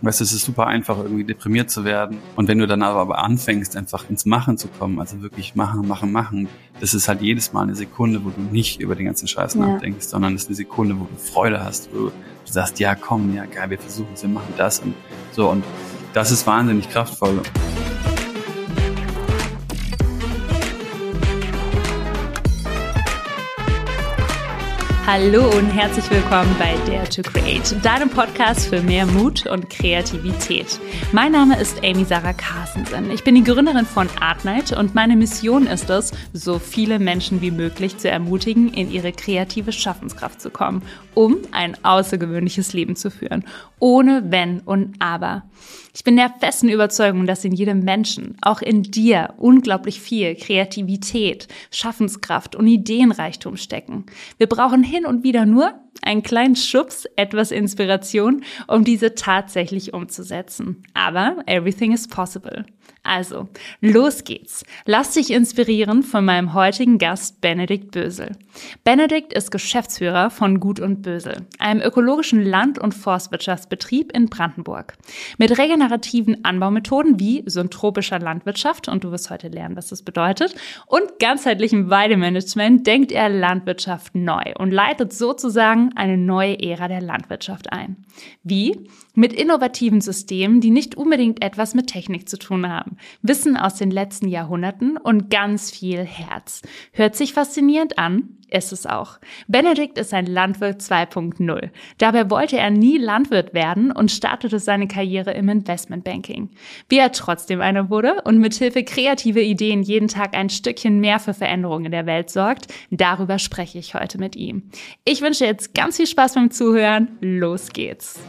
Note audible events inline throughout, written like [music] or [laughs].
Weißt du, es ist super einfach, irgendwie deprimiert zu werden. Und wenn du dann aber anfängst, einfach ins Machen zu kommen, also wirklich machen, machen, machen, das ist halt jedes Mal eine Sekunde, wo du nicht über den ganzen Scheiß ja. nachdenkst, sondern es ist eine Sekunde, wo du Freude hast, wo du sagst, ja komm, ja geil, wir versuchen es, wir machen das und so. Und das ist wahnsinnig kraftvoll. Hallo und herzlich willkommen bei Dare to Create, deinem Podcast für mehr Mut und Kreativität. Mein Name ist Amy Sarah Carstensen. Ich bin die Gründerin von Artnight und meine Mission ist es, so viele Menschen wie möglich zu ermutigen, in ihre kreative Schaffenskraft zu kommen, um ein außergewöhnliches Leben zu führen, ohne Wenn und Aber. Ich bin der festen Überzeugung, dass in jedem Menschen, auch in dir, unglaublich viel Kreativität, Schaffenskraft und Ideenreichtum stecken. Wir brauchen hin und wieder nur einen kleinen Schubs, etwas Inspiration, um diese tatsächlich umzusetzen. Aber everything is possible. Also, los geht's. Lass dich inspirieren von meinem heutigen Gast Benedikt Bösel. Benedikt ist Geschäftsführer von Gut und Bösel, einem ökologischen Land- und Forstwirtschaftsbetrieb in Brandenburg. Mit regenerativen Anbaumethoden wie syntropischer Landwirtschaft, und du wirst heute lernen, was das bedeutet, und ganzheitlichem Weidemanagement denkt er Landwirtschaft neu und leitet sozusagen eine neue Ära der Landwirtschaft ein. Wie? Mit innovativen Systemen, die nicht unbedingt etwas mit Technik zu tun haben. Wissen aus den letzten Jahrhunderten und ganz viel Herz. Hört sich faszinierend an? Ist es auch. Benedikt ist ein Landwirt 2.0. Dabei wollte er nie Landwirt werden und startete seine Karriere im Investmentbanking. Wie er trotzdem einer wurde und mithilfe kreativer Ideen jeden Tag ein Stückchen mehr für Veränderungen in der Welt sorgt, darüber spreche ich heute mit ihm. Ich wünsche jetzt ganz viel Spaß beim Zuhören. Los geht's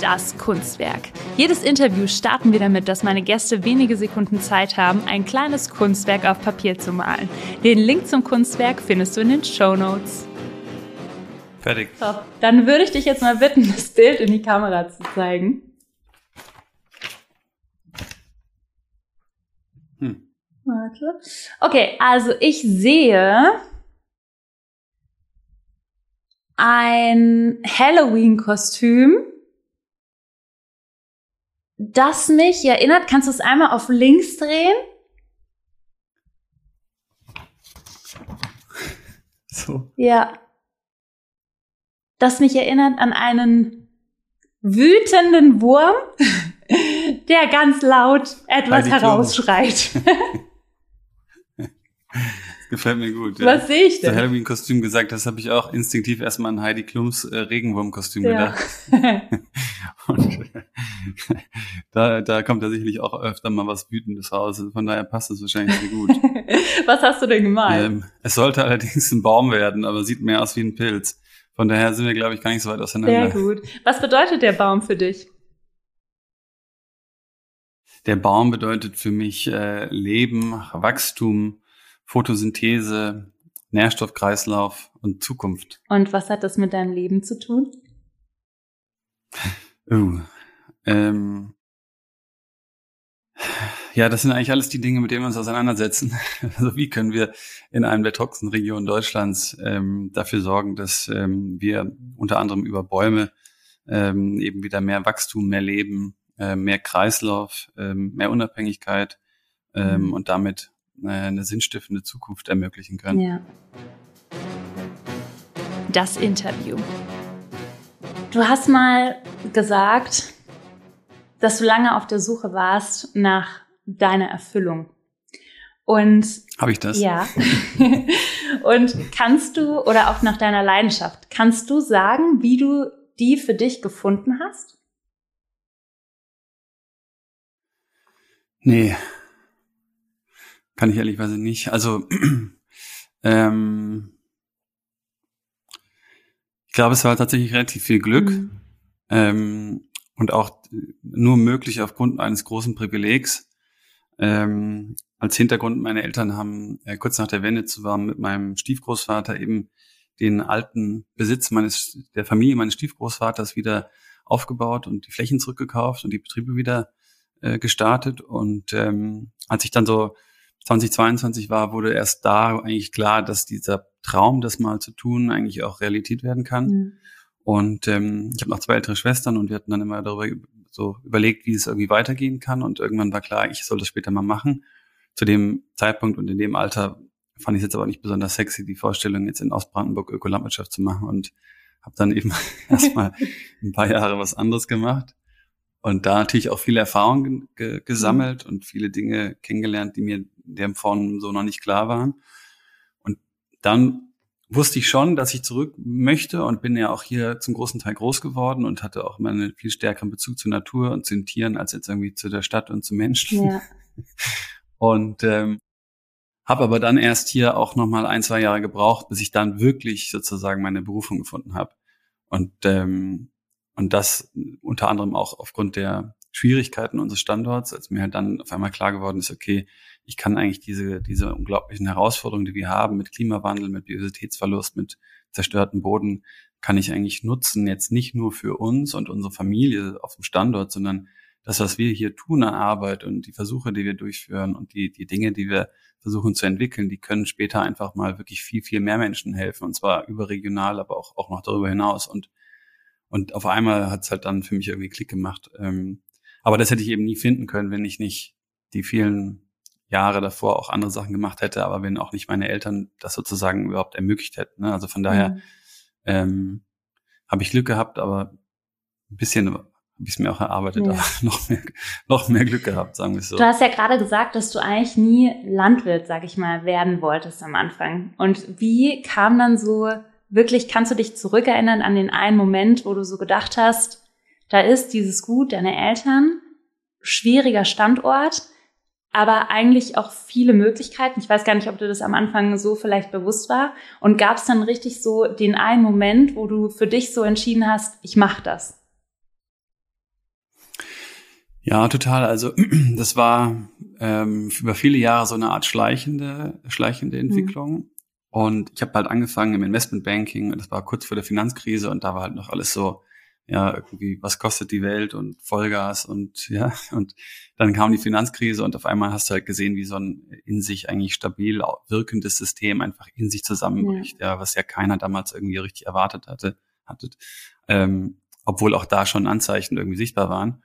das Kunstwerk. Jedes Interview starten wir damit, dass meine Gäste wenige Sekunden Zeit haben, ein kleines Kunstwerk auf Papier zu malen. Den Link zum Kunstwerk findest du in den Show Notes. Fertig. So, dann würde ich dich jetzt mal bitten, das Bild in die Kamera zu zeigen. Hm. Warte. Okay, also ich sehe ein Halloween-Kostüm das mich erinnert, kannst du es einmal auf links drehen? So. Ja. Das mich erinnert an einen wütenden Wurm, [laughs] der ganz laut etwas herausschreit. [laughs] Gefällt mir gut. Ja. Was sehe ich denn? Das Halloween-Kostüm gesagt, das habe ich auch instinktiv erstmal an Heidi Klums äh, Regenwurm-Kostüm ja. gedacht. [laughs] Und [laughs] da, da kommt ja sicherlich auch öfter mal was Wütendes raus. Von daher passt es wahrscheinlich sehr gut. [laughs] was hast du denn gemalt? Ähm, es sollte allerdings ein Baum werden, aber sieht mehr aus wie ein Pilz. Von daher sind wir, glaube ich, gar nicht so weit auseinander. Sehr gut. Was bedeutet der Baum für dich? Der Baum bedeutet für mich äh, Leben, Wachstum, Photosynthese, Nährstoffkreislauf und Zukunft. Und was hat das mit deinem Leben zu tun? [laughs] Uh, ähm, ja, das sind eigentlich alles die Dinge, mit denen wir uns auseinandersetzen. [laughs] Also wie können wir in einem der toxen Regionen Deutschlands ähm, dafür sorgen, dass ähm, wir unter anderem über Bäume ähm, eben wieder mehr Wachstum, mehr Leben, äh, mehr Kreislauf, ähm, mehr Unabhängigkeit ähm, mhm. und damit eine sinnstiftende Zukunft ermöglichen können. Ja. Das Interview. Du hast mal gesagt, dass du lange auf der Suche warst nach deiner Erfüllung. Und habe ich das? Ja. [laughs] Und kannst du oder auch nach deiner Leidenschaft, kannst du sagen, wie du die für dich gefunden hast? Nee, kann ich ehrlichweise nicht. Also [clears throat] ähm, ich glaube, es war tatsächlich relativ viel Glück mhm. ähm, und auch nur möglich aufgrund eines großen Privilegs. Ähm, als Hintergrund, meine Eltern haben äh, kurz nach der Wende zusammen mit meinem Stiefgroßvater eben den alten Besitz meines der Familie meines Stiefgroßvaters wieder aufgebaut und die Flächen zurückgekauft und die Betriebe wieder äh, gestartet. Und ähm, als ich dann so 2022 war, wurde erst da eigentlich klar, dass dieser Traum, das mal zu tun, eigentlich auch Realität werden kann. Mhm. Und ähm, ich habe noch zwei ältere Schwestern und wir hatten dann immer darüber so überlegt, wie es irgendwie weitergehen kann. Und irgendwann war klar, ich soll das später mal machen. Zu dem Zeitpunkt und in dem Alter fand ich es jetzt aber nicht besonders sexy, die Vorstellung, jetzt in Ostbrandenburg Ökolandwirtschaft zu machen und habe dann eben [laughs] erstmal [laughs] ein paar Jahre was anderes gemacht und da natürlich auch viele Erfahrungen ge gesammelt und viele Dinge kennengelernt, die mir der Form so noch nicht klar waren. Und dann wusste ich schon, dass ich zurück möchte und bin ja auch hier zum großen Teil groß geworden und hatte auch immer einen viel stärkeren Bezug zur Natur und zu den Tieren als jetzt irgendwie zu der Stadt und zu Menschen. Ja. [laughs] Und ähm, habe aber dann erst hier auch noch mal ein, zwei Jahre gebraucht, bis ich dann wirklich sozusagen meine Berufung gefunden habe. Und ähm, und das unter anderem auch aufgrund der Schwierigkeiten unseres Standorts, als mir halt dann auf einmal klar geworden ist, okay, ich kann eigentlich diese, diese unglaublichen Herausforderungen, die wir haben mit Klimawandel, mit Biodiversitätsverlust, mit zerstörtem Boden, kann ich eigentlich nutzen, jetzt nicht nur für uns und unsere Familie auf dem Standort, sondern das, was wir hier tun an Arbeit und die Versuche, die wir durchführen und die, die Dinge, die wir versuchen zu entwickeln, die können später einfach mal wirklich viel, viel mehr Menschen helfen. Und zwar überregional, aber auch, auch noch darüber hinaus. Und, und auf einmal hat es halt dann für mich irgendwie Klick gemacht. Ähm, aber das hätte ich eben nie finden können, wenn ich nicht die vielen Jahre davor auch andere Sachen gemacht hätte, aber wenn auch nicht meine Eltern das sozusagen überhaupt ermöglicht hätten. Ne? Also von daher mhm. ähm, habe ich Glück gehabt, aber ein bisschen habe ich es mir auch erarbeitet, ja. aber [laughs] noch mehr, noch mehr Glück gehabt, sagen wir so. Du hast ja gerade gesagt, dass du eigentlich nie Landwirt, sag ich mal, werden wolltest am Anfang. Und wie kam dann so wirklich, kannst du dich zurückerinnern an den einen Moment, wo du so gedacht hast, da ist dieses Gut deiner Eltern, schwieriger Standort, aber eigentlich auch viele Möglichkeiten. Ich weiß gar nicht, ob du das am Anfang so vielleicht bewusst war. Und gab es dann richtig so den einen Moment, wo du für dich so entschieden hast, ich mache das? Ja, total. Also [clears throat] das war ähm, über viele Jahre so eine Art schleichende, schleichende mhm. Entwicklung. Und ich habe halt angefangen im Investmentbanking und das war kurz vor der Finanzkrise und da war halt noch alles so ja, irgendwie, was kostet die Welt und Vollgas und [laughs] ja, und dann kam die Finanzkrise und auf einmal hast du halt gesehen, wie so ein in sich eigentlich stabil wirkendes System einfach in sich zusammenbricht, ja, ja was ja keiner damals irgendwie richtig erwartet hatte, hattet. Ähm, obwohl auch da schon Anzeichen irgendwie sichtbar waren.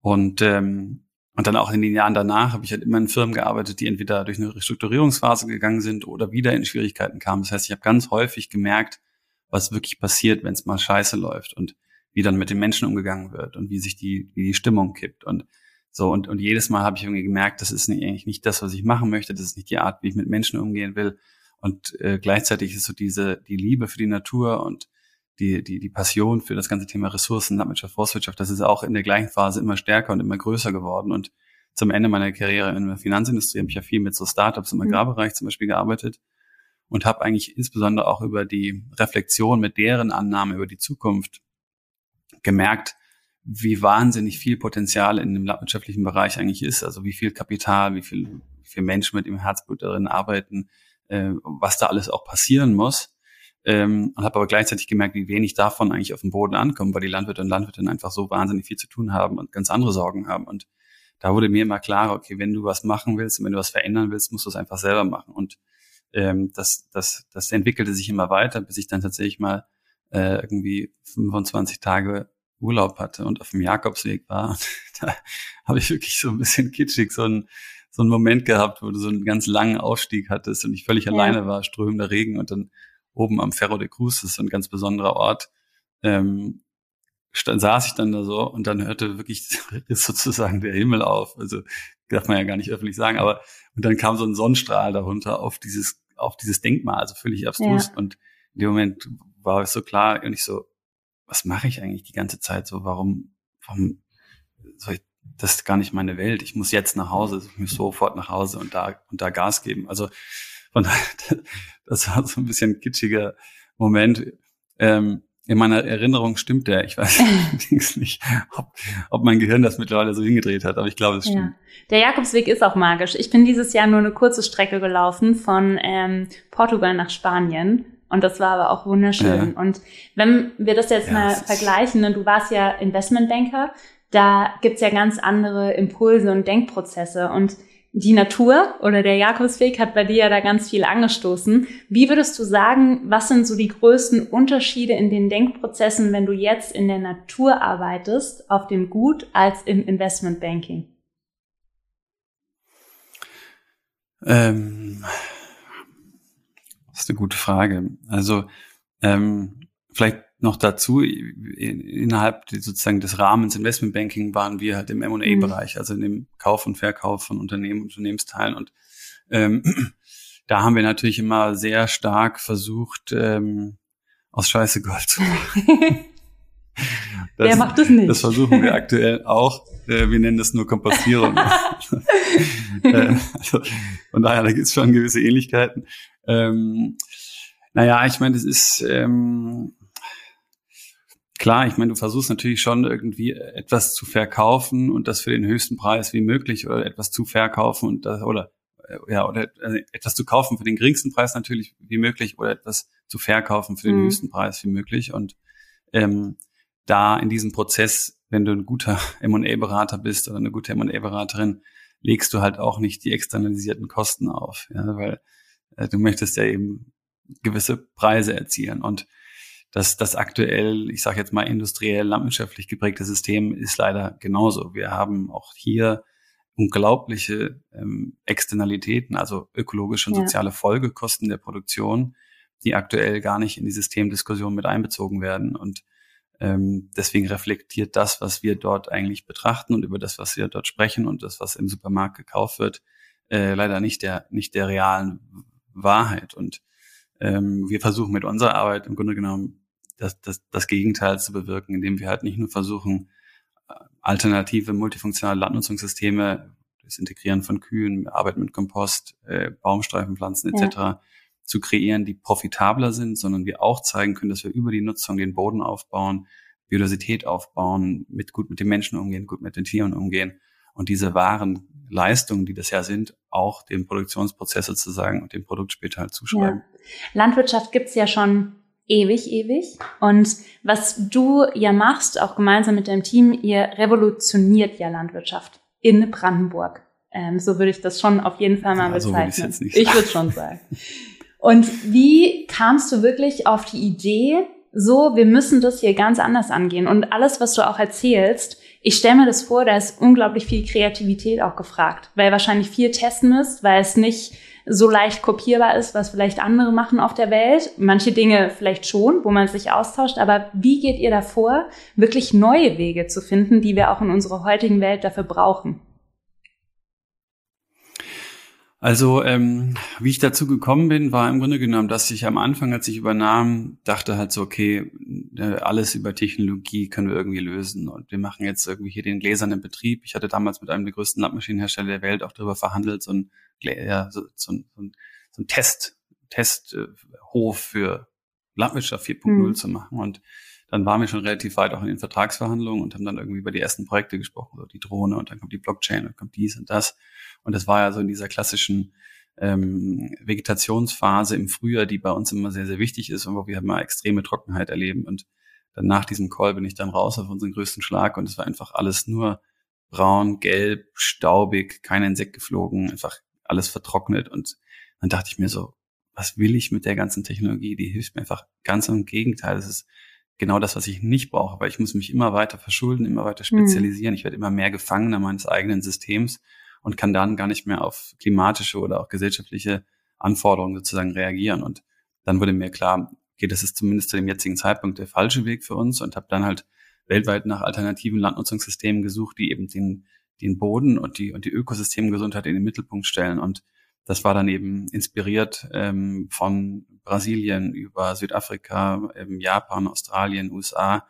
Und ähm, und dann auch in den Jahren danach habe ich halt immer in Firmen gearbeitet, die entweder durch eine Restrukturierungsphase gegangen sind oder wieder in Schwierigkeiten kamen. Das heißt, ich habe ganz häufig gemerkt, was wirklich passiert, wenn es mal scheiße läuft. Und wie dann mit den Menschen umgegangen wird und wie sich die, wie die Stimmung kippt und so und, und jedes Mal habe ich irgendwie gemerkt, das ist nicht, eigentlich nicht das, was ich machen möchte, das ist nicht die Art, wie ich mit Menschen umgehen will und äh, gleichzeitig ist so diese die Liebe für die Natur und die, die, die Passion für das ganze Thema Ressourcen, Landwirtschaft, Forstwirtschaft, das ist auch in der gleichen Phase immer stärker und immer größer geworden. Und zum Ende meiner Karriere in der Finanzindustrie habe ich ja viel mit so Startups im mhm. Agrarbereich zum Beispiel gearbeitet und habe eigentlich insbesondere auch über die Reflexion mit deren Annahmen über die Zukunft gemerkt, wie wahnsinnig viel Potenzial in dem landwirtschaftlichen Bereich eigentlich ist. Also wie viel Kapital, wie viel, wie viel Menschen mit dem Herzblut darin arbeiten, äh, was da alles auch passieren muss. Ähm, und habe aber gleichzeitig gemerkt, wie wenig davon eigentlich auf dem Boden ankommt, weil die Landwirte und Landwirtinnen einfach so wahnsinnig viel zu tun haben und ganz andere Sorgen haben. Und da wurde mir immer klar, okay, wenn du was machen willst und wenn du was verändern willst, musst du es einfach selber machen. Und ähm, das, das, das entwickelte sich immer weiter, bis ich dann tatsächlich mal äh, irgendwie 25 Tage Urlaub hatte und auf dem Jakobsweg war. Und [laughs] da habe ich wirklich so ein bisschen kitschig so einen, so einen Moment gehabt, wo du so einen ganz langen Aufstieg hattest und ich völlig ja. alleine war, strömender Regen und dann oben am Ferro de Cruz, das ist ein ganz besonderer Ort, ähm, stand, saß ich dann da so und dann hörte wirklich [laughs] sozusagen der Himmel auf. Also darf man ja gar nicht öffentlich sagen, aber und dann kam so ein Sonnenstrahl darunter auf dieses auf dieses Denkmal, also völlig abstrus ja. und in dem Moment war es so klar und ich so, was mache ich eigentlich die ganze Zeit so? Warum, warum soll ich, das ist gar nicht meine Welt. Ich muss jetzt nach Hause, ich muss sofort nach Hause und da, und da Gas geben. Also, von daher, [laughs] das war so ein bisschen kitschiger Moment. Ähm, in meiner Erinnerung stimmt der. Ich weiß [laughs] allerdings nicht, ob, ob mein Gehirn das mittlerweile so hingedreht hat, aber ich glaube, es stimmt. Ja. Der Jakobsweg ist auch magisch. Ich bin dieses Jahr nur eine kurze Strecke gelaufen von ähm, Portugal nach Spanien und das war aber auch wunderschön. Ja. Und wenn wir das jetzt ja, mal vergleichen, und ne, du warst ja Investmentbanker, da gibt's ja ganz andere Impulse und Denkprozesse. Und die Natur oder der Jakobsweg hat bei dir ja da ganz viel angestoßen. Wie würdest du sagen, was sind so die größten Unterschiede in den Denkprozessen, wenn du jetzt in der Natur arbeitest, auf dem Gut als im Investmentbanking? Ähm, das ist eine gute Frage. Also ähm, vielleicht noch dazu, innerhalb sozusagen des Rahmens Investmentbanking waren wir halt im M&A-Bereich, mhm. also in dem Kauf und Verkauf von Unternehmen, Unternehmensteilen und ähm, [clears throat] da haben wir natürlich immer sehr stark versucht, ähm, aus Scheiße Gold zu machen. [laughs] Das, Wer macht das nicht? Das versuchen wir aktuell auch. Äh, wir nennen das nur Kompostierung. [laughs] [laughs] äh, also, von daher, da gibt es schon gewisse Ähnlichkeiten. Ähm, naja, ich meine, das ist ähm, klar, ich meine, du versuchst natürlich schon irgendwie etwas zu verkaufen und das für den höchsten Preis wie möglich oder etwas zu verkaufen und das, oder äh, ja, oder äh, etwas zu kaufen für den geringsten Preis natürlich wie möglich oder etwas zu verkaufen für den mhm. höchsten Preis wie möglich. Und ähm, da in diesem Prozess, wenn du ein guter [laughs] M&A-Berater bist oder eine gute M&A-Beraterin, legst du halt auch nicht die externalisierten Kosten auf, ja, weil äh, du möchtest ja eben gewisse Preise erzielen und das, das aktuell, ich sage jetzt mal industriell, landwirtschaftlich geprägte System ist leider genauso. Wir haben auch hier unglaubliche ähm, Externalitäten, also ökologische und ja. soziale Folgekosten der Produktion, die aktuell gar nicht in die Systemdiskussion mit einbezogen werden. Und ähm, deswegen reflektiert das, was wir dort eigentlich betrachten und über das, was wir dort sprechen und das, was im Supermarkt gekauft wird, äh, leider nicht der, nicht der realen Wahrheit. Und ähm, wir versuchen mit unserer Arbeit im Grunde genommen das, das, das Gegenteil zu bewirken, indem wir halt nicht nur versuchen, äh, alternative multifunktionale Landnutzungssysteme, das Integrieren von Kühen, Arbeit mit Kompost, äh, Baumstreifenpflanzen etc. Ja. zu kreieren, die profitabler sind, sondern wir auch zeigen können, dass wir über die Nutzung den Boden aufbauen, Biodiversität aufbauen, mit gut mit den Menschen umgehen, gut mit den Tieren umgehen und diese wahren Leistungen, die das ja sind, auch dem Produktionsprozess sozusagen und dem Produkt später halt zuschreiben. Ja. Landwirtschaft gibt's ja schon ewig, ewig. Und was du ja machst, auch gemeinsam mit deinem Team, ihr revolutioniert ja Landwirtschaft in Brandenburg. Ähm, so würde ich das schon auf jeden Fall mal ja, bezeichnen. So ich würde schon sagen. Und wie kamst du wirklich auf die Idee, so, wir müssen das hier ganz anders angehen? Und alles, was du auch erzählst, ich stelle mir das vor, da ist unglaublich viel Kreativität auch gefragt, weil wahrscheinlich viel testen müsst, weil es nicht so leicht kopierbar ist, was vielleicht andere machen auf der Welt. Manche Dinge vielleicht schon, wo man sich austauscht. Aber wie geht ihr davor, wirklich neue Wege zu finden, die wir auch in unserer heutigen Welt dafür brauchen? Also, ähm, wie ich dazu gekommen bin, war im Grunde genommen, dass ich am Anfang, als ich übernahm, dachte halt so, okay, äh, alles über Technologie können wir irgendwie lösen und wir machen jetzt irgendwie hier den gläsernen Betrieb. Ich hatte damals mit einem der größten Landmaschinenhersteller der Welt auch darüber verhandelt, so ein, ja, so, so, ein, so ein Test, Testhof für Landwirtschaft 4.0 mhm. zu machen und dann waren wir schon relativ weit auch in den Vertragsverhandlungen und haben dann irgendwie über die ersten Projekte gesprochen, so die Drohne und dann kommt die Blockchain und kommt dies und das. Und das war ja so in dieser klassischen ähm, Vegetationsphase im Frühjahr, die bei uns immer sehr, sehr wichtig ist und wo wir immer extreme Trockenheit erleben. Und dann nach diesem Call bin ich dann raus auf unseren größten Schlag und es war einfach alles nur braun, gelb, staubig, kein Insekt geflogen, einfach alles vertrocknet. Und dann dachte ich mir so, was will ich mit der ganzen Technologie? Die hilft mir einfach ganz im Gegenteil. Das ist genau das, was ich nicht brauche, weil ich muss mich immer weiter verschulden, immer weiter hm. spezialisieren. Mhm. Ich werde immer mehr Gefangener meines eigenen Systems und kann dann gar nicht mehr auf klimatische oder auch gesellschaftliche Anforderungen sozusagen reagieren. Und dann wurde mir klar, okay, das ist zumindest zu dem jetzigen Zeitpunkt der falsche Weg für uns und habe dann halt weltweit nach alternativen Landnutzungssystemen gesucht, die eben den, den Boden und die, und die Ökosystemgesundheit in den Mittelpunkt stellen. Und das war dann eben inspiriert ähm, von Brasilien über Südafrika, ähm, Japan, Australien, USA.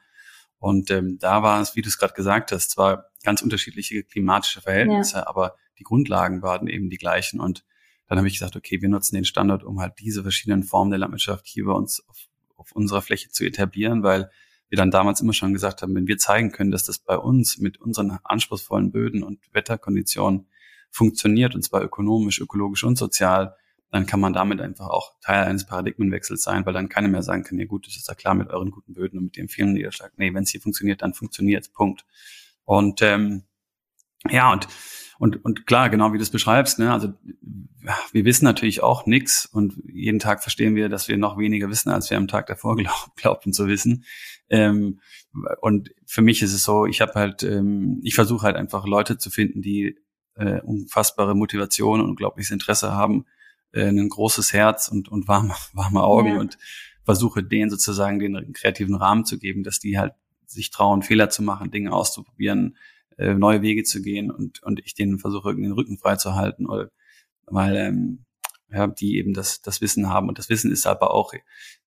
Und ähm, da war es, wie du es gerade gesagt hast, zwar ganz unterschiedliche klimatische Verhältnisse, ja. aber die Grundlagen waren eben die gleichen. Und dann habe ich gesagt, okay, wir nutzen den Standort, um halt diese verschiedenen Formen der Landwirtschaft hier bei uns auf, auf unserer Fläche zu etablieren, weil wir dann damals immer schon gesagt haben, wenn wir zeigen können, dass das bei uns mit unseren anspruchsvollen Böden und Wetterkonditionen funktioniert, und zwar ökonomisch, ökologisch und sozial, dann kann man damit einfach auch Teil eines Paradigmenwechsels sein, weil dann keiner mehr sagen kann, ja gut, das ist ja klar mit euren guten Böden und mit dem vielen Niederschlag. Nee, wenn es hier funktioniert, dann funktioniert Punkt. Und ähm, ja, und, und, und klar, genau wie du es beschreibst, ne, also wir wissen natürlich auch nichts und jeden Tag verstehen wir, dass wir noch weniger wissen, als wir am Tag davor [laughs] glaub, glaubten zu wissen. Ähm, und für mich ist es so, ich habe halt, ähm, ich versuche halt einfach Leute zu finden, die äh, unfassbare Motivation und unglaubliches Interesse haben, äh, ein großes Herz und, und warme, [laughs] warme Augen ja. und versuche denen sozusagen den kreativen Rahmen zu geben, dass die halt sich trauen, Fehler zu machen, Dinge auszuprobieren, äh, neue Wege zu gehen und, und ich denen versuche, den Rücken frei zu halten, oder, weil ähm, ja, die eben das, das Wissen haben. Und das Wissen ist aber auch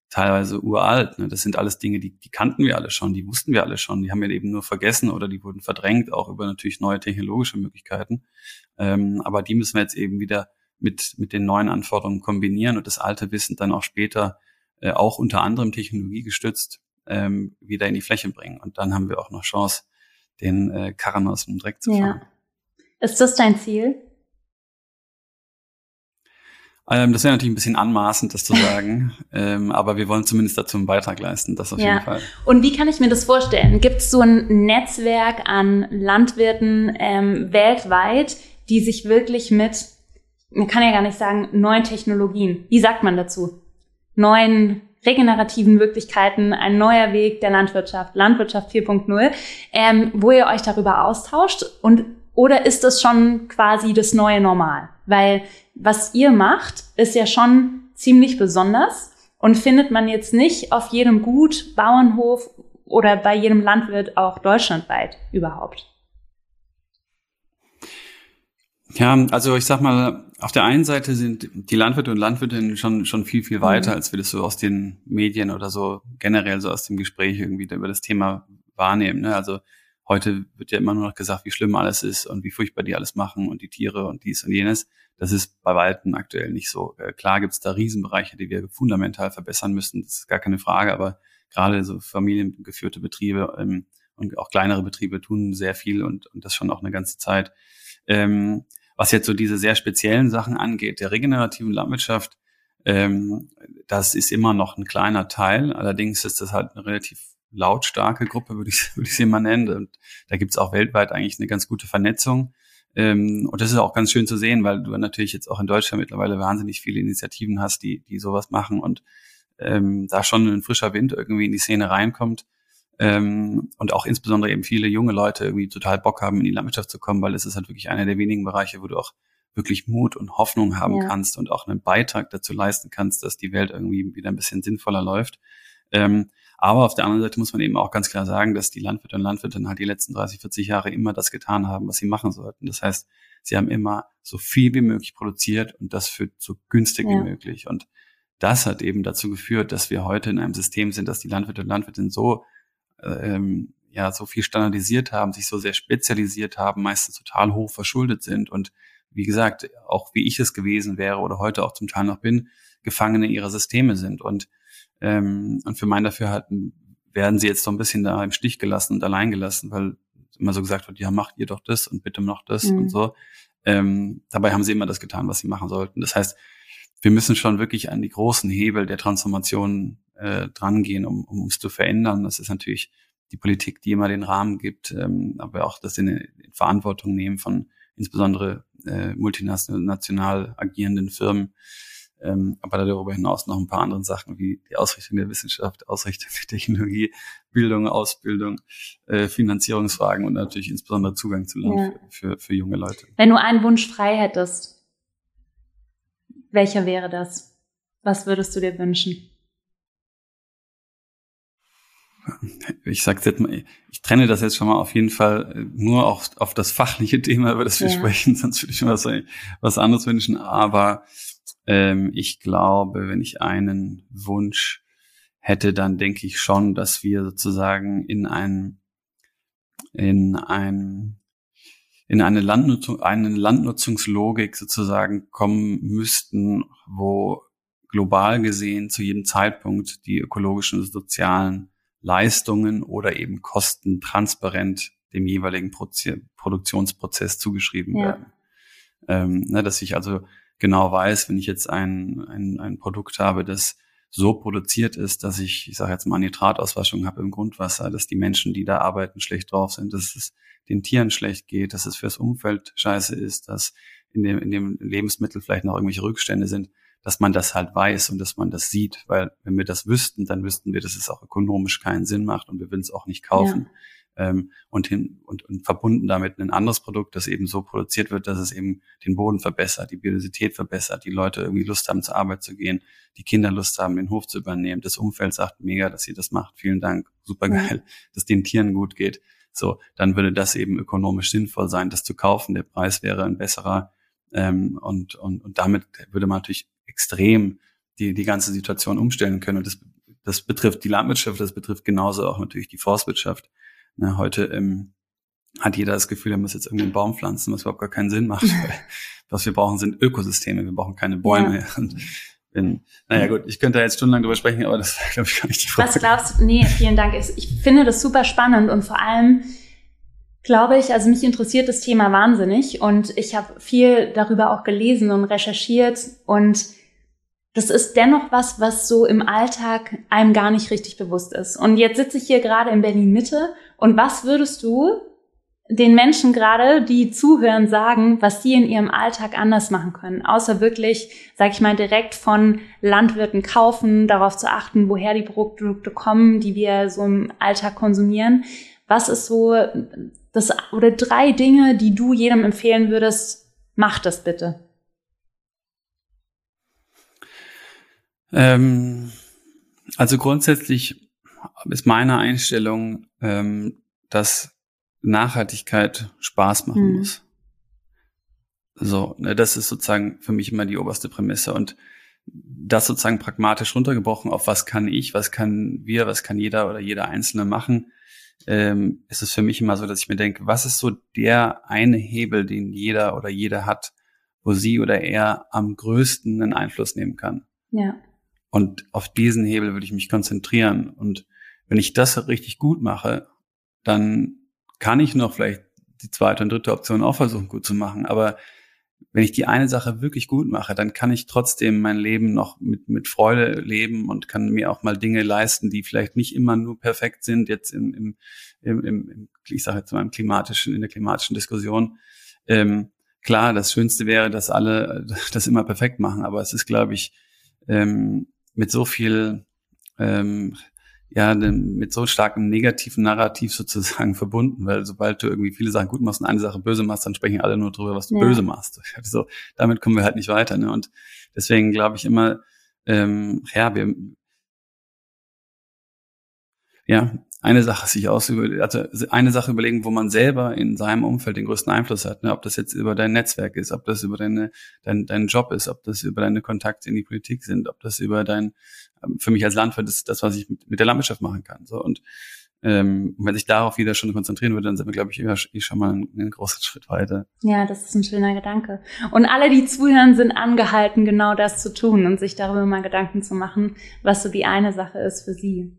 teilweise uralt. Ne? Das sind alles Dinge, die, die kannten wir alle schon, die wussten wir alle schon, die haben wir eben nur vergessen oder die wurden verdrängt, auch über natürlich neue technologische Möglichkeiten. Ähm, aber die müssen wir jetzt eben wieder mit, mit den neuen Anforderungen kombinieren und das alte Wissen dann auch später äh, auch unter anderem technologiegestützt ähm, wieder in die Fläche bringen. Und dann haben wir auch noch Chance, den äh, Karren aus dem Dreck zu fahren. Ja. Ist das dein Ziel? Ähm, das wäre natürlich ein bisschen anmaßend, das zu [laughs] sagen, ähm, aber wir wollen zumindest dazu einen Beitrag leisten, das auf ja. jeden Fall. Und wie kann ich mir das vorstellen? Gibt es so ein Netzwerk an Landwirten ähm, weltweit, die sich wirklich mit, man kann ja gar nicht sagen, neuen Technologien, wie sagt man dazu? Neuen regenerativen Möglichkeiten, ein neuer Weg der Landwirtschaft, Landwirtschaft 4.0, ähm, wo ihr euch darüber austauscht und oder ist das schon quasi das neue Normal? Weil was ihr macht, ist ja schon ziemlich besonders und findet man jetzt nicht auf jedem Gut, Bauernhof oder bei jedem Landwirt auch deutschlandweit überhaupt. Ja, also ich sag mal, auf der einen Seite sind die Landwirte und Landwirtinnen schon, schon viel, viel weiter, mhm. als wir das so aus den Medien oder so generell so aus dem Gespräch irgendwie über das Thema wahrnehmen. Ne? Also heute wird ja immer nur noch gesagt, wie schlimm alles ist und wie furchtbar die alles machen und die Tiere und dies und jenes. Das ist bei Weitem aktuell nicht so. Äh, klar gibt es da Riesenbereiche, die wir fundamental verbessern müssen, das ist gar keine Frage, aber gerade so familiengeführte Betriebe ähm, und auch kleinere Betriebe tun sehr viel und, und das schon auch eine ganze Zeit. Ähm, was jetzt so diese sehr speziellen Sachen angeht, der regenerativen Landwirtschaft, ähm, das ist immer noch ein kleiner Teil. Allerdings ist das halt eine relativ lautstarke Gruppe, würde ich, [laughs] würde ich sie mal nennen. Und da gibt's auch weltweit eigentlich eine ganz gute Vernetzung. Ähm, und das ist auch ganz schön zu sehen, weil du natürlich jetzt auch in Deutschland mittlerweile wahnsinnig viele Initiativen hast, die, die sowas machen und ähm, da schon ein frischer Wind irgendwie in die Szene reinkommt. Ähm, und auch insbesondere eben viele junge Leute irgendwie total Bock haben, in die Landwirtschaft zu kommen, weil es ist halt wirklich einer der wenigen Bereiche, wo du auch wirklich Mut und Hoffnung haben ja. kannst und auch einen Beitrag dazu leisten kannst, dass die Welt irgendwie wieder ein bisschen sinnvoller läuft. Ähm, aber auf der anderen Seite muss man eben auch ganz klar sagen, dass die Landwirte und Landwirtinnen halt die letzten 30, 40 Jahre immer das getan haben, was sie machen sollten. Das heißt, sie haben immer so viel wie möglich produziert und das für so günstig ja. wie möglich. Und das hat eben dazu geführt, dass wir heute in einem System sind, dass die Landwirte und Landwirtinnen so ähm, ja so viel standardisiert haben, sich so sehr spezialisiert haben, meistens total hoch verschuldet sind und wie gesagt, auch wie ich es gewesen wäre oder heute auch zum Teil noch bin, Gefangene ihrer Systeme sind. Und, ähm, und für mein Dafürhalten werden sie jetzt so ein bisschen da im Stich gelassen und allein gelassen, weil immer so gesagt wird, ja, macht ihr doch das und bitte noch das mhm. und so. Ähm, dabei haben sie immer das getan, was sie machen sollten. Das heißt, wir müssen schon wirklich an die großen Hebel der Transformation äh, drangehen, um, um es zu verändern. Das ist natürlich die Politik, die immer den Rahmen gibt, ähm, aber auch das in, in Verantwortung nehmen von insbesondere äh, multinational agierenden Firmen. Ähm, aber darüber hinaus noch ein paar andere Sachen wie die Ausrichtung der Wissenschaft, Ausrichtung der Technologie, Bildung, Ausbildung, äh, Finanzierungsfragen und natürlich insbesondere Zugang zu Land ja. für, für, für junge Leute. Wenn du einen Wunsch frei hättest, welcher wäre das? Was würdest du dir wünschen? Ich sag's jetzt mal, ich trenne das jetzt schon mal auf jeden Fall äh, nur auf, auf das fachliche [laughs] Thema, über das wir ja. sprechen, sonst würde ich mir was, was anderes wünschen. Aber ähm, ich glaube, wenn ich einen Wunsch hätte, dann denke ich schon, dass wir sozusagen in ein, in ein, in eine Landnutzung, eine Landnutzungslogik sozusagen kommen müssten, wo global gesehen zu jedem Zeitpunkt die ökologischen und sozialen Leistungen oder eben Kosten transparent dem jeweiligen Prozi Produktionsprozess zugeschrieben ja. werden. Ähm, ne, dass ich also genau weiß, wenn ich jetzt ein, ein, ein Produkt habe, das so produziert ist, dass ich, ich sage jetzt mal, Nitratauswaschung habe im Grundwasser, dass die Menschen, die da arbeiten, schlecht drauf sind, dass es den Tieren schlecht geht, dass es fürs Umfeld scheiße ist, dass in dem, in dem Lebensmittel vielleicht noch irgendwelche Rückstände sind, dass man das halt weiß und dass man das sieht, weil wenn wir das wüssten, dann wüssten wir, dass es auch ökonomisch keinen Sinn macht und wir würden es auch nicht kaufen. Ja ähm, und, hin, und, und verbunden damit ein anderes Produkt, das eben so produziert wird, dass es eben den Boden verbessert, die Biodiversität verbessert, die Leute irgendwie Lust haben, zur Arbeit zu gehen, die Kinder Lust haben, den Hof zu übernehmen. Das Umfeld sagt mega, dass ihr das macht. Vielen Dank, super geil, ja. dass den Tieren gut geht. So, dann würde das eben ökonomisch sinnvoll sein, das zu kaufen. Der Preis wäre ein besserer ähm, und, und, und damit würde man natürlich extrem die, die ganze Situation umstellen können. Und das, das betrifft die Landwirtschaft, das betrifft genauso auch natürlich die Forstwirtschaft. Ne, heute ähm, hat jeder das Gefühl, er muss jetzt irgendwie einen Baum pflanzen, was überhaupt gar keinen Sinn macht. [laughs] Weil was wir brauchen, sind Ökosysteme. Wir brauchen keine Bäume. Ja. Und wenn, naja gut, ich könnte da jetzt stundenlang drüber sprechen, aber das glaube ich gar nicht die Frage. Was glaubst du? Nee, vielen Dank. Ich finde das super spannend und vor allem glaube ich, also mich interessiert das Thema wahnsinnig und ich habe viel darüber auch gelesen und recherchiert und das ist dennoch was, was so im Alltag einem gar nicht richtig bewusst ist. Und jetzt sitze ich hier gerade in Berlin Mitte und was würdest du den Menschen gerade, die zuhören, sagen, was sie in ihrem Alltag anders machen können, außer wirklich, sag ich mal, direkt von Landwirten kaufen, darauf zu achten, woher die Produkte kommen, die wir so im Alltag konsumieren. Was ist so das oder drei Dinge, die du jedem empfehlen würdest? Mach das bitte. Ähm, also grundsätzlich ist meine Einstellung, ähm, dass Nachhaltigkeit Spaß machen mhm. muss. So, ne, das ist sozusagen für mich immer die oberste Prämisse und das sozusagen pragmatisch runtergebrochen auf was kann ich, was kann wir, was kann jeder oder jeder Einzelne machen, ähm, ist es für mich immer so, dass ich mir denke, was ist so der eine Hebel, den jeder oder jeder hat, wo sie oder er am größten einen Einfluss nehmen kann. Ja. Und auf diesen Hebel würde ich mich konzentrieren. Und wenn ich das richtig gut mache, dann kann ich noch vielleicht die zweite und dritte Option auch versuchen gut zu machen. Aber wenn ich die eine Sache wirklich gut mache, dann kann ich trotzdem mein Leben noch mit, mit Freude leben und kann mir auch mal Dinge leisten, die vielleicht nicht immer nur perfekt sind, jetzt im, im, im, im ich sage jetzt mal im klimatischen, in der klimatischen Diskussion. Ähm, klar, das Schönste wäre, dass alle [laughs] das immer perfekt machen, aber es ist, glaube ich, ähm, mit so viel, ähm, ja, mit so starkem negativen Narrativ sozusagen [laughs] verbunden, weil sobald du irgendwie viele Sachen gut machst und eine Sache böse machst, dann sprechen alle nur darüber, was du ja. böse machst. So, damit kommen wir halt nicht weiter. Ne? Und deswegen glaube ich immer, ähm, ja, wir, ja, eine Sache sich aus also eine Sache überlegen, wo man selber in seinem Umfeld den größten Einfluss hat, ne? ob das jetzt über dein Netzwerk ist, ob das über deine dein, dein Job ist, ob das über deine Kontakte in die Politik sind, ob das über dein ähm, für mich als Landwirt ist das, was ich mit, mit der Landwirtschaft machen kann. So und ähm, wenn sich darauf wieder schon konzentrieren würde, dann sind wir, glaube ich, eh schon mal einen, einen großen [laughs] Schritt weiter. Ja, das ist ein schöner Gedanke. Und alle, die zuhören, sind angehalten, genau das zu tun und sich darüber mal Gedanken zu machen, was so die eine Sache ist für sie.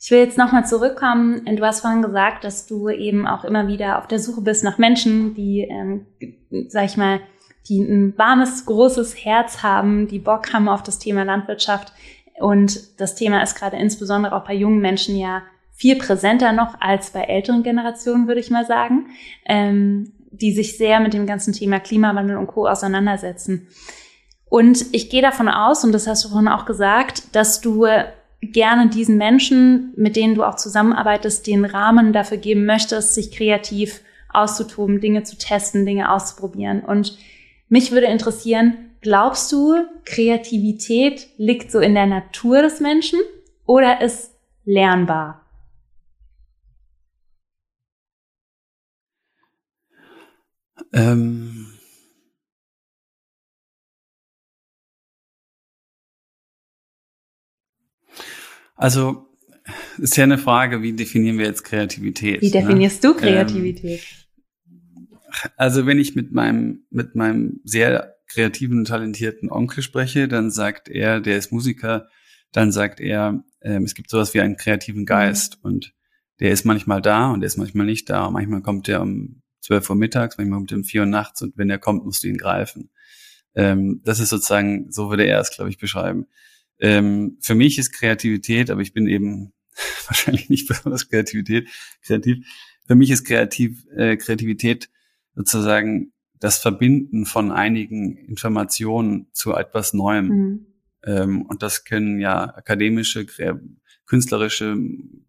Ich will jetzt nochmal zurückkommen. Du hast vorhin gesagt, dass du eben auch immer wieder auf der Suche bist nach Menschen, die, ähm, sag ich mal, die ein warmes, großes Herz haben, die Bock haben auf das Thema Landwirtschaft. Und das Thema ist gerade insbesondere auch bei jungen Menschen ja viel präsenter noch als bei älteren Generationen, würde ich mal sagen, ähm, die sich sehr mit dem ganzen Thema Klimawandel und Co. auseinandersetzen. Und ich gehe davon aus, und das hast du vorhin auch gesagt, dass du gerne diesen Menschen, mit denen du auch zusammenarbeitest, den Rahmen dafür geben möchtest, sich kreativ auszutoben, Dinge zu testen, Dinge auszuprobieren. Und mich würde interessieren, glaubst du, Kreativität liegt so in der Natur des Menschen oder ist lernbar? Ähm Also ist ja eine Frage, wie definieren wir jetzt Kreativität? Wie ne? definierst ne? du Kreativität? Ähm, also wenn ich mit meinem mit meinem sehr kreativen, talentierten Onkel spreche, dann sagt er, der ist Musiker, dann sagt er, ähm, es gibt sowas wie einen kreativen Geist mhm. und der ist manchmal da und der ist manchmal nicht da. Manchmal kommt der um 12 Uhr mittags, manchmal kommt er um 4 Uhr nachts und wenn er kommt, musst du ihn greifen. Ähm, das ist sozusagen, so würde er es, glaube ich, beschreiben. Ähm, für mich ist Kreativität, aber ich bin eben [laughs] wahrscheinlich nicht besonders Kreativität, kreativ. Für mich ist kreativ, äh, Kreativität sozusagen das Verbinden von einigen Informationen zu etwas Neuem. Mhm. Ähm, und das können ja akademische, künstlerische,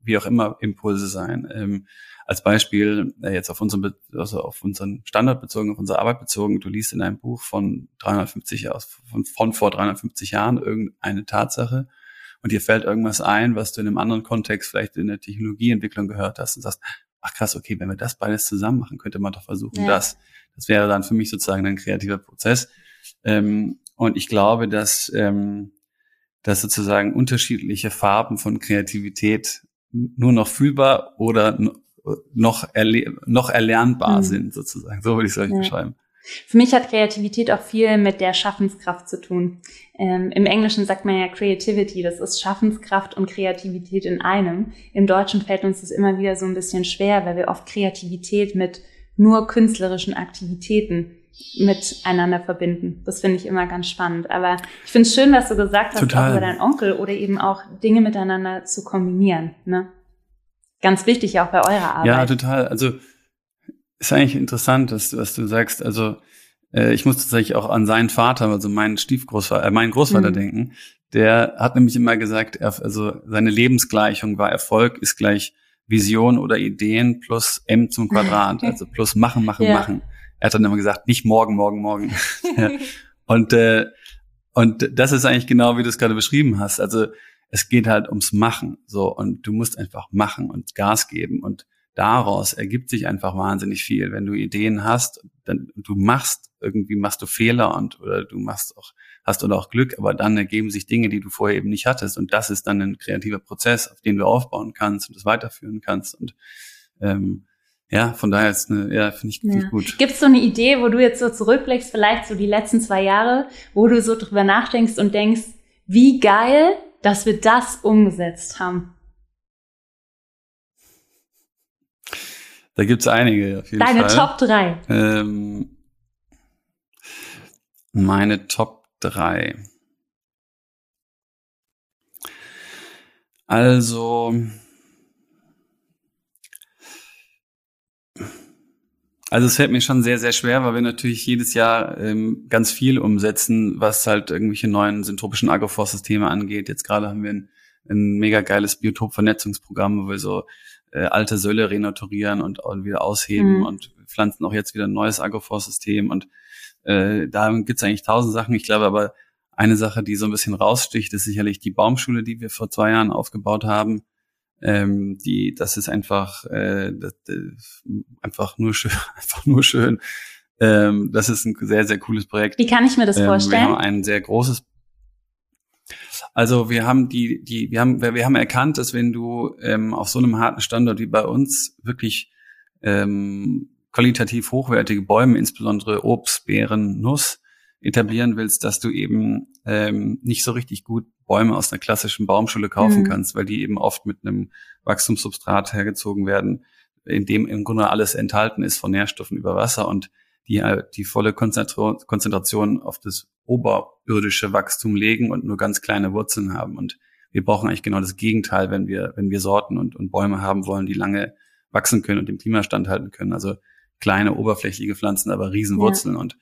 wie auch immer Impulse sein. Ähm, als Beispiel äh, jetzt auf unseren, also auf unseren Standort bezogen, auf unsere Arbeit bezogen, du liest in einem Buch von 350 aus, von, von vor 350 Jahren irgendeine Tatsache und dir fällt irgendwas ein, was du in einem anderen Kontext vielleicht in der Technologieentwicklung gehört hast und sagst, ach krass, okay, wenn wir das beides zusammen machen, könnte man doch versuchen, ja. das. Das wäre dann für mich sozusagen ein kreativer Prozess. Ähm, und ich glaube, dass, ähm, dass sozusagen unterschiedliche Farben von Kreativität nur noch fühlbar oder noch, erle noch erlernbar mhm. sind, sozusagen. So würde ich es euch ja. beschreiben. Für mich hat Kreativität auch viel mit der Schaffenskraft zu tun. Ähm, Im Englischen sagt man ja Creativity, das ist Schaffenskraft und Kreativität in einem. Im Deutschen fällt uns das immer wieder so ein bisschen schwer, weil wir oft Kreativität mit nur künstlerischen Aktivitäten miteinander verbinden. Das finde ich immer ganz spannend. Aber ich finde es schön, was du gesagt hast, Total. auch über deinen Onkel oder eben auch Dinge miteinander zu kombinieren. Ne? ganz wichtig auch bei eurer Arbeit. Ja, total. Also ist eigentlich interessant, dass, was du sagst. Also äh, ich muss tatsächlich auch an seinen Vater, also meinen Stiefgroßvater, äh, meinen Großvater mhm. denken. Der hat nämlich immer gesagt, er, also seine Lebensgleichung war Erfolg ist gleich Vision oder Ideen plus M zum Quadrat, [laughs] also plus machen, machen, ja. machen. Er hat dann immer gesagt, nicht morgen, morgen, morgen. [laughs] und äh, und das ist eigentlich genau, wie du es gerade beschrieben hast. Also es geht halt ums Machen, so und du musst einfach machen und Gas geben und daraus ergibt sich einfach wahnsinnig viel. Wenn du Ideen hast, dann du machst irgendwie machst du Fehler und oder du machst auch hast oder auch Glück, aber dann ergeben sich Dinge, die du vorher eben nicht hattest und das ist dann ein kreativer Prozess, auf den du aufbauen kannst und das weiterführen kannst und ähm, ja, von daher ist eine, ja, finde ich, find ja. gut. Gibt es so eine Idee, wo du jetzt so zurückblickst, vielleicht so die letzten zwei Jahre, wo du so drüber nachdenkst und denkst, wie geil, dass wir das umgesetzt haben? Da gibt's einige auf jeden Deine Fall. Top 3. Ähm, meine Top 3. Also, Also es fällt mir schon sehr, sehr schwer, weil wir natürlich jedes Jahr ähm, ganz viel umsetzen, was halt irgendwelche neuen syntropischen Agroforst-Systeme angeht. Jetzt gerade haben wir ein, ein mega geiles Biotopvernetzungsprogramm, wo wir so äh, alte Sölle renaturieren und, und wieder ausheben mhm. und pflanzen auch jetzt wieder ein neues Agroforst-System. Und äh, da gibt's eigentlich tausend Sachen. Ich glaube aber, eine Sache, die so ein bisschen raussticht, ist sicherlich die Baumschule, die wir vor zwei Jahren aufgebaut haben ähm, die, das ist einfach, äh, das, das, einfach nur schön, [laughs] einfach nur schön. Ähm, das ist ein sehr, sehr cooles Projekt. Wie kann ich mir das vorstellen? Ähm, wir haben ein sehr großes also wir haben die, die, wir haben, wir haben erkannt, dass wenn du ähm, auf so einem harten Standort wie bei uns wirklich ähm, qualitativ hochwertige Bäume, insbesondere Obst, Beeren, Nuss, etablieren willst, dass du eben ähm, nicht so richtig gut Bäume aus einer klassischen Baumschule kaufen mhm. kannst, weil die eben oft mit einem Wachstumssubstrat hergezogen werden, in dem im Grunde alles enthalten ist von Nährstoffen über Wasser und die äh, die volle Konzentration auf das oberirdische Wachstum legen und nur ganz kleine Wurzeln haben. Und wir brauchen eigentlich genau das Gegenteil, wenn wir, wenn wir Sorten und, und Bäume haben wollen, die lange wachsen können und dem Klima standhalten können. Also kleine oberflächliche Pflanzen, aber Riesenwurzeln. Ja. Und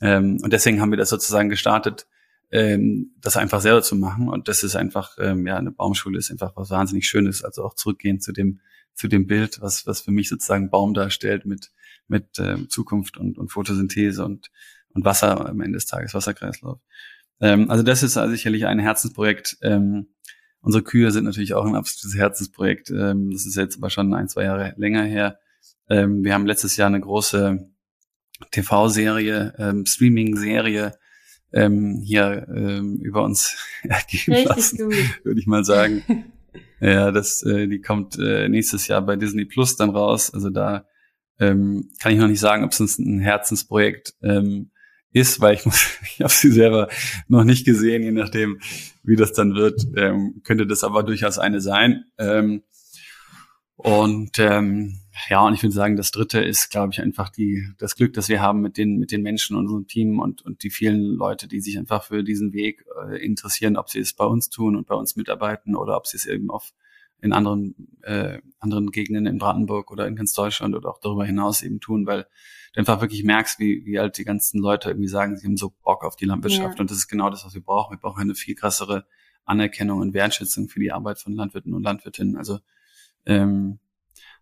ähm, und deswegen haben wir das sozusagen gestartet, ähm, das einfach selber zu machen. Und das ist einfach, ähm, ja, eine Baumschule ist einfach was wahnsinnig Schönes. Also auch zurückgehen zu dem, zu dem Bild, was, was für mich sozusagen Baum darstellt mit, mit ähm, Zukunft und, und Photosynthese und, und Wasser am Ende des Tages, Wasserkreislauf. Ähm, also das ist also sicherlich ein Herzensprojekt. Ähm, unsere Kühe sind natürlich auch ein absolutes Herzensprojekt. Ähm, das ist jetzt aber schon ein, zwei Jahre länger her. Ähm, wir haben letztes Jahr eine große TV-Serie, ähm, Streaming-Serie ähm, hier ähm, über uns [laughs] ergeben Richtig lassen, würde ich mal sagen. [laughs] ja, das, äh, die kommt äh, nächstes Jahr bei Disney Plus dann raus. Also da ähm, kann ich noch nicht sagen, ob es ein Herzensprojekt ähm, ist, weil ich muss, [laughs] ich habe sie selber noch nicht gesehen, je nachdem, wie das dann wird, ähm, könnte das aber durchaus eine sein. Ähm, und ähm, ja, und ich würde sagen, das dritte ist, glaube ich, einfach die, das Glück, das wir haben mit den, mit den Menschen, unserem Team und, und die vielen Leute, die sich einfach für diesen Weg äh, interessieren, ob sie es bei uns tun und bei uns mitarbeiten oder ob sie es eben auf, in anderen, äh, anderen Gegenden in Brandenburg oder in ganz Deutschland oder auch darüber hinaus eben tun, weil du einfach wirklich merkst, wie, wie halt die ganzen Leute irgendwie sagen, sie haben so Bock auf die Landwirtschaft ja. und das ist genau das, was wir brauchen. Wir brauchen eine viel krassere Anerkennung und Wertschätzung für die Arbeit von Landwirten und Landwirtinnen. Also ähm,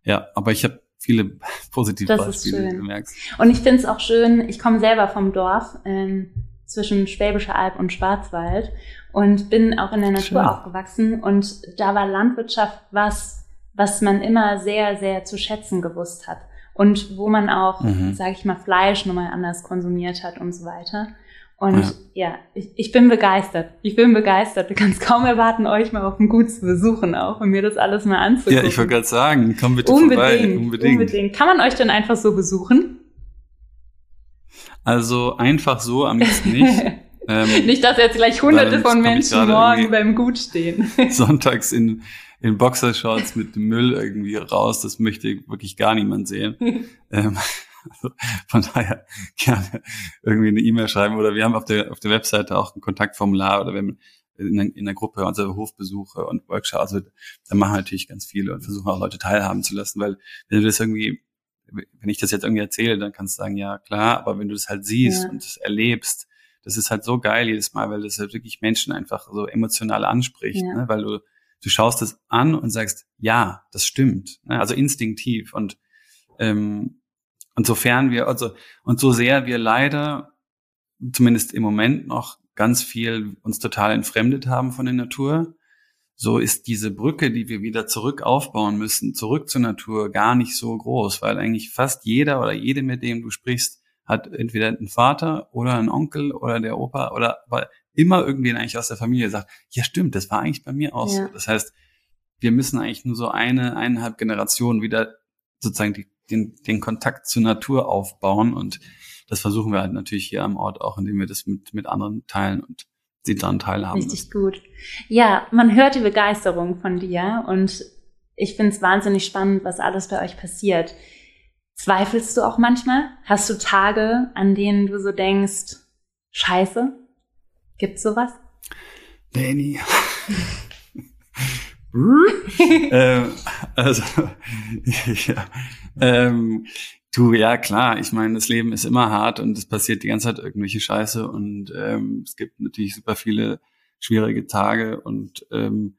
ja, aber ich habe viele [laughs] positive das Beispiele, wie du merkst. Und ich finde es auch schön, ich komme selber vom Dorf ähm, zwischen Schwäbischer Alb und Schwarzwald und bin auch in der Natur schön. aufgewachsen und da war Landwirtschaft was, was man immer sehr, sehr zu schätzen gewusst hat und wo man auch, mhm. sage ich mal, Fleisch nochmal anders konsumiert hat und so weiter. Und ja, ja ich, ich bin begeistert. Ich bin begeistert. Du kannst kaum erwarten, euch mal auf dem Gut zu besuchen auch und mir das alles mal anzugucken. Ja, ich wollte gerade sagen, komm bitte unbedingt, vorbei. Unbedingt. unbedingt. Kann man euch denn einfach so besuchen? Also einfach so am besten nicht. [laughs] ähm, nicht, dass jetzt gleich hunderte von Menschen morgen beim Gut stehen. [laughs] [laughs] sonntags in, in Boxershorts mit dem Müll irgendwie raus. Das möchte wirklich gar niemand sehen. ähm, also von daher gerne irgendwie eine E-Mail schreiben oder wir haben auf der, auf der Webseite auch ein Kontaktformular oder wenn in, in der Gruppe unsere Hofbesuche und Workshops, also da machen wir natürlich ganz viele und versuchen auch Leute teilhaben zu lassen, weil wenn du das irgendwie, wenn ich das jetzt irgendwie erzähle, dann kannst du sagen, ja klar, aber wenn du das halt siehst ja. und das erlebst, das ist halt so geil jedes Mal, weil das halt wirklich Menschen einfach so emotional anspricht, ja. ne? weil du du schaust es an und sagst, ja, das stimmt, ne? also instinktiv und ähm, und sofern wir, also, und so sehr wir leider, zumindest im Moment noch ganz viel uns total entfremdet haben von der Natur, so ist diese Brücke, die wir wieder zurück aufbauen müssen, zurück zur Natur, gar nicht so groß, weil eigentlich fast jeder oder jede, mit dem du sprichst, hat entweder einen Vater oder einen Onkel oder der Opa oder immer irgendwen eigentlich aus der Familie sagt, ja stimmt, das war eigentlich bei mir auch ja. so. Das heißt, wir müssen eigentlich nur so eine, eineinhalb Generationen wieder sozusagen die den, den Kontakt zur Natur aufbauen. Und das versuchen wir halt natürlich hier am Ort auch, indem wir das mit, mit anderen teilen und sie daran teilhaben. Richtig müssen. gut. Ja, man hört die Begeisterung von dir und ich finde es wahnsinnig spannend, was alles bei euch passiert. Zweifelst du auch manchmal? Hast du Tage, an denen du so denkst, scheiße? Gibt's sowas? Danny. [laughs] ähm, also, [laughs] ja, ähm, du, ja klar, ich meine, das Leben ist immer hart und es passiert die ganze Zeit irgendwelche Scheiße und ähm, es gibt natürlich super viele schwierige Tage und ähm,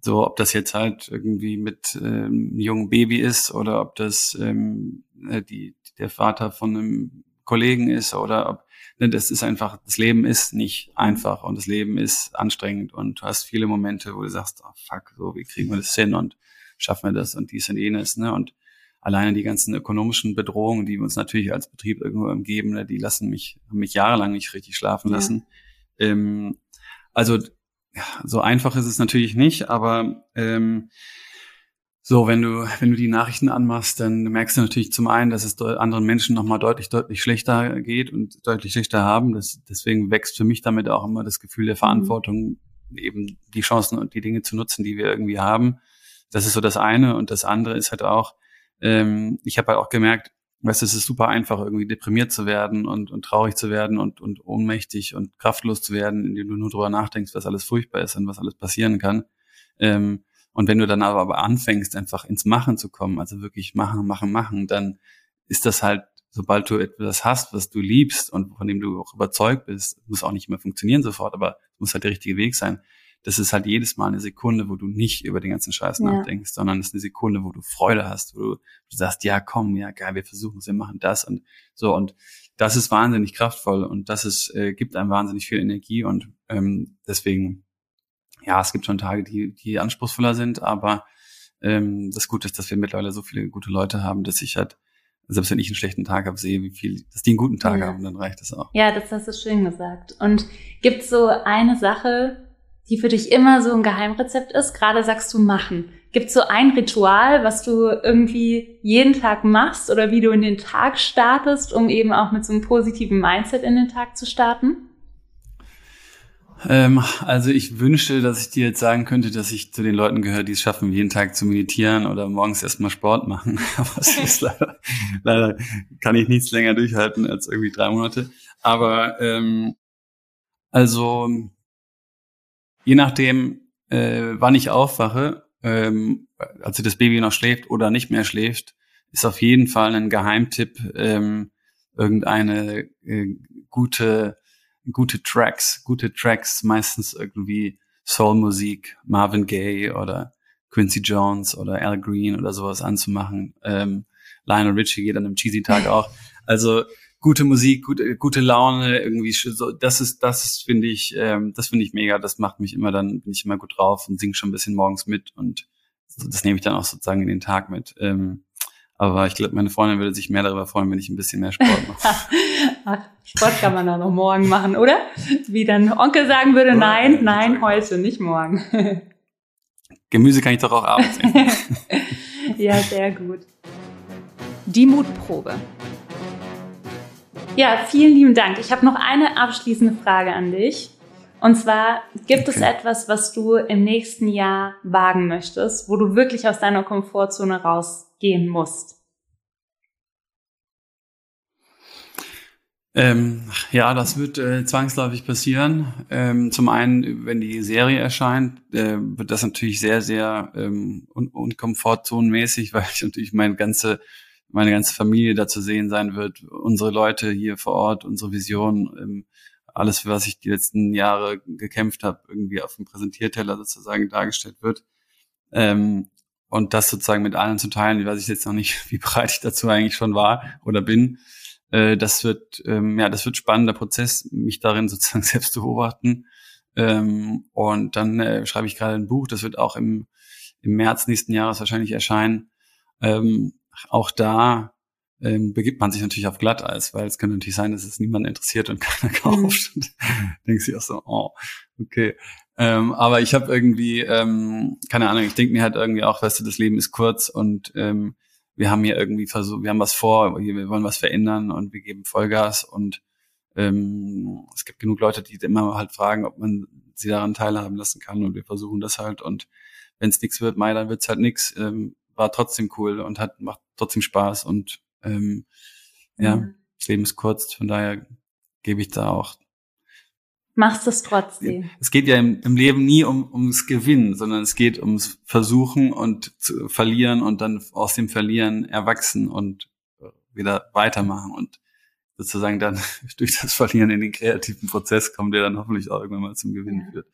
so, ob das jetzt halt irgendwie mit ähm, einem jungen Baby ist oder ob das ähm, äh, die, der Vater von einem Kollegen ist oder ob das ist einfach, das Leben ist nicht einfach und das Leben ist anstrengend und du hast viele Momente, wo du sagst, oh fuck, so, wie kriegen wir das hin und schaffen wir das und dies und jenes, ne? Und alleine die ganzen ökonomischen Bedrohungen, die uns natürlich als Betrieb irgendwo umgeben, ne, die lassen mich, haben mich jahrelang nicht richtig schlafen lassen. Ja. Ähm, also ja, so einfach ist es natürlich nicht, aber ähm, so, wenn du, wenn du die Nachrichten anmachst, dann merkst du natürlich zum einen, dass es anderen Menschen nochmal deutlich, deutlich schlechter geht und deutlich schlechter haben. Das, deswegen wächst für mich damit auch immer das Gefühl der mhm. Verantwortung, mhm. eben die Chancen und die Dinge zu nutzen, die wir irgendwie haben. Das ist so das eine. Und das andere ist halt auch, ähm, ich habe halt auch gemerkt, weißt du, es ist super einfach, irgendwie deprimiert zu werden und, und traurig zu werden und, und ohnmächtig und kraftlos zu werden, indem du nur drüber nachdenkst, was alles furchtbar ist und was alles passieren kann. Ähm, und wenn du dann aber anfängst, einfach ins Machen zu kommen, also wirklich machen, machen, machen, dann ist das halt, sobald du etwas hast, was du liebst und von dem du auch überzeugt bist, muss auch nicht immer funktionieren sofort, aber es muss halt der richtige Weg sein. Das ist halt jedes Mal eine Sekunde, wo du nicht über den ganzen Scheiß ja. nachdenkst, sondern es ist eine Sekunde, wo du Freude hast, wo du, du sagst, ja, komm, ja, geil, wir versuchen es, wir machen das und so. Und das ist wahnsinnig kraftvoll und das ist, äh, gibt einem wahnsinnig viel Energie und ähm, deswegen ja, es gibt schon Tage, die, die anspruchsvoller sind, aber ähm, das Gute ist, dass wir mittlerweile so viele gute Leute haben, dass ich halt, selbst wenn ich einen schlechten Tag habe, sehe, wie viel, dass die einen guten Tag ja. haben, dann reicht das auch. Ja, das hast du schön gesagt. Und gibt so eine Sache, die für dich immer so ein Geheimrezept ist? Gerade sagst du machen. Gibt so ein Ritual, was du irgendwie jeden Tag machst oder wie du in den Tag startest, um eben auch mit so einem positiven Mindset in den Tag zu starten? Ähm, also ich wünschte, dass ich dir jetzt sagen könnte, dass ich zu den Leuten gehöre, die es schaffen, jeden Tag zu meditieren oder morgens erstmal Sport machen. [laughs] Aber es ist leider, leider kann ich nichts länger durchhalten als irgendwie drei Monate. Aber ähm, also je nachdem, äh, wann ich aufwache, ähm, also das Baby noch schläft oder nicht mehr schläft, ist auf jeden Fall ein Geheimtipp, ähm, irgendeine äh, gute gute Tracks, gute Tracks, meistens irgendwie Soul-Musik, Marvin Gaye oder Quincy Jones oder Al Green oder sowas anzumachen. Ähm, Lionel Richie geht an einem cheesy Tag auch. Also gute Musik, gute, gute Laune, irgendwie so, das ist, das ist, finde ich, ähm, das finde ich mega. Das macht mich immer dann, bin ich immer gut drauf und singe schon ein bisschen morgens mit und das nehme ich dann auch sozusagen in den Tag mit. Ähm, aber ich glaube, meine Freundin würde sich mehr darüber freuen, wenn ich ein bisschen mehr Sport mache. Ach, [laughs] Sport kann man auch noch morgen machen, oder? Wie dann Onkel sagen würde, nein, nein, heute, nicht morgen. [laughs] Gemüse kann ich doch auch abends essen. [laughs] ja, sehr gut. Die Mutprobe. Ja, vielen lieben Dank. Ich habe noch eine abschließende Frage an dich. Und zwar, gibt okay. es etwas, was du im nächsten Jahr wagen möchtest, wo du wirklich aus deiner Komfortzone rausgehen musst? Ähm, ja, das wird äh, zwangsläufig passieren. Ähm, zum einen, wenn die Serie erscheint, äh, wird das natürlich sehr, sehr ähm, un unkomfortzonenmäßig, [laughs] weil ich natürlich meine ganze meine ganze Familie da zu sehen sein wird, unsere Leute hier vor Ort, unsere Vision, ähm, alles, was ich die letzten Jahre gekämpft habe, irgendwie auf dem Präsentierteller sozusagen dargestellt wird. Ähm, und das sozusagen mit allen zu teilen, weiß ich jetzt noch nicht, [laughs] wie bereit ich dazu eigentlich schon war oder bin. Äh, das wird, ähm, ja, das wird spannender Prozess, mich darin [laughs] sozusagen selbst zu beobachten. Ähm, und dann äh, schreibe ich gerade ein Buch, das wird auch im, im März nächsten Jahres wahrscheinlich erscheinen. Ähm, auch da ähm, begibt man sich natürlich auf Glatteis, weil es könnte natürlich sein, dass es niemand interessiert und [laughs] keiner kauft. Mhm. denkst du auch so, oh, okay. Ähm, aber ich habe irgendwie, ähm, keine Ahnung, ich denke mir halt irgendwie auch, weißt du, das Leben ist kurz und ähm, wir haben hier irgendwie versucht, wir haben was vor, wir wollen was verändern und wir geben Vollgas und ähm, es gibt genug Leute, die immer halt fragen, ob man sie daran teilhaben lassen kann und wir versuchen das halt und wenn es nichts wird, Mai, dann wird's halt nichts. Ähm, war trotzdem cool und hat macht trotzdem Spaß und ähm, ja, mhm. das Leben ist kurz, von daher gebe ich da auch. Machst es trotzdem. Es geht ja im, im Leben nie um, ums Gewinnen, sondern es geht ums Versuchen und zu verlieren und dann aus dem Verlieren erwachsen und wieder weitermachen und sozusagen dann [laughs] durch das Verlieren in den kreativen Prozess kommen, der dann hoffentlich auch irgendwann mal zum Gewinn führt.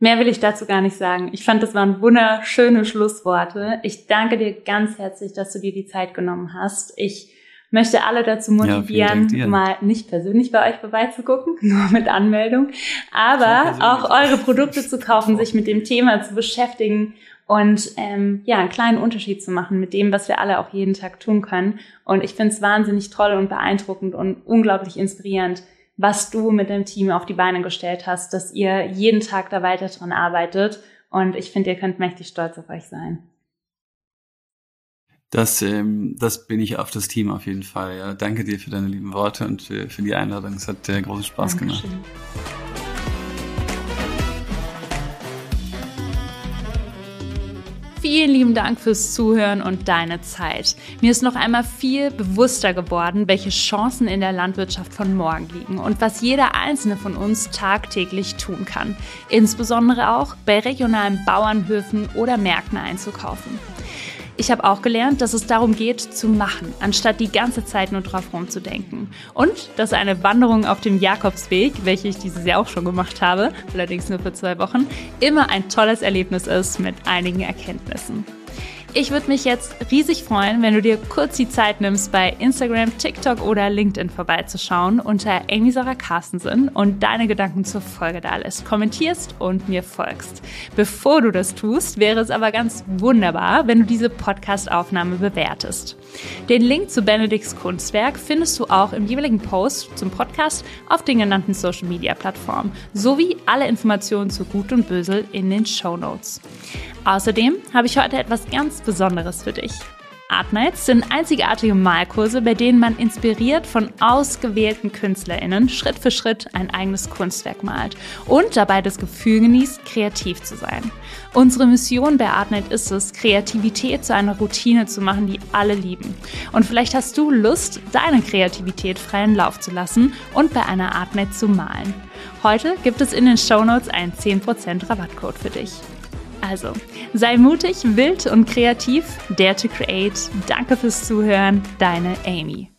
Mehr will ich dazu gar nicht sagen. Ich fand, das waren wunderschöne Schlussworte. Ich danke dir ganz herzlich, dass du dir die Zeit genommen hast. Ich möchte alle dazu motivieren, ja, mal nicht persönlich bei euch vorbeizugucken, [laughs] nur mit Anmeldung, aber auch eure Produkte zu kaufen, sich mit dem Thema zu beschäftigen und ähm, ja, einen kleinen Unterschied zu machen mit dem, was wir alle auch jeden Tag tun können. Und ich finde es wahnsinnig toll und beeindruckend und unglaublich inspirierend, was du mit dem Team auf die Beine gestellt hast, dass ihr jeden Tag da weiter dran arbeitet. Und ich finde, ihr könnt mächtig stolz auf euch sein. Das, ähm, das bin ich auf das Team auf jeden Fall. Ja. Danke dir für deine lieben Worte und für, für die Einladung. Es hat äh, großen Spaß Dankeschön. gemacht. Vielen lieben Dank fürs Zuhören und deine Zeit. Mir ist noch einmal viel bewusster geworden, welche Chancen in der Landwirtschaft von morgen liegen und was jeder einzelne von uns tagtäglich tun kann. Insbesondere auch bei regionalen Bauernhöfen oder Märkten einzukaufen. Ich habe auch gelernt, dass es darum geht, zu machen, anstatt die ganze Zeit nur drauf rumzudenken. Und dass eine Wanderung auf dem Jakobsweg, welche ich dieses Jahr auch schon gemacht habe, allerdings nur für zwei Wochen, immer ein tolles Erlebnis ist mit einigen Erkenntnissen. Ich würde mich jetzt riesig freuen, wenn du dir kurz die Zeit nimmst, bei Instagram, TikTok oder LinkedIn vorbeizuschauen unter Amy Sarah Carstensen und deine Gedanken zur Folge da lässt, kommentierst und mir folgst. Bevor du das tust, wäre es aber ganz wunderbar, wenn du diese Podcast-Aufnahme bewertest. Den Link zu Benedikts Kunstwerk findest du auch im jeweiligen Post zum Podcast auf den genannten Social-Media-Plattformen sowie alle Informationen zu Gut und Bösel in den Show Notes. Außerdem habe ich heute etwas ganz Besonderes für dich. Art Nights sind einzigartige Malkurse, bei denen man inspiriert von ausgewählten KünstlerInnen Schritt für Schritt ein eigenes Kunstwerk malt und dabei das Gefühl genießt, kreativ zu sein. Unsere Mission bei Art Night ist es, Kreativität zu einer Routine zu machen, die alle lieben. Und vielleicht hast du Lust, deine Kreativität freien Lauf zu lassen und bei einer Art Night zu malen. Heute gibt es in den Show Notes einen 10% Rabattcode für dich. Also, sei mutig, wild und kreativ, dare to create. Danke fürs Zuhören, deine Amy.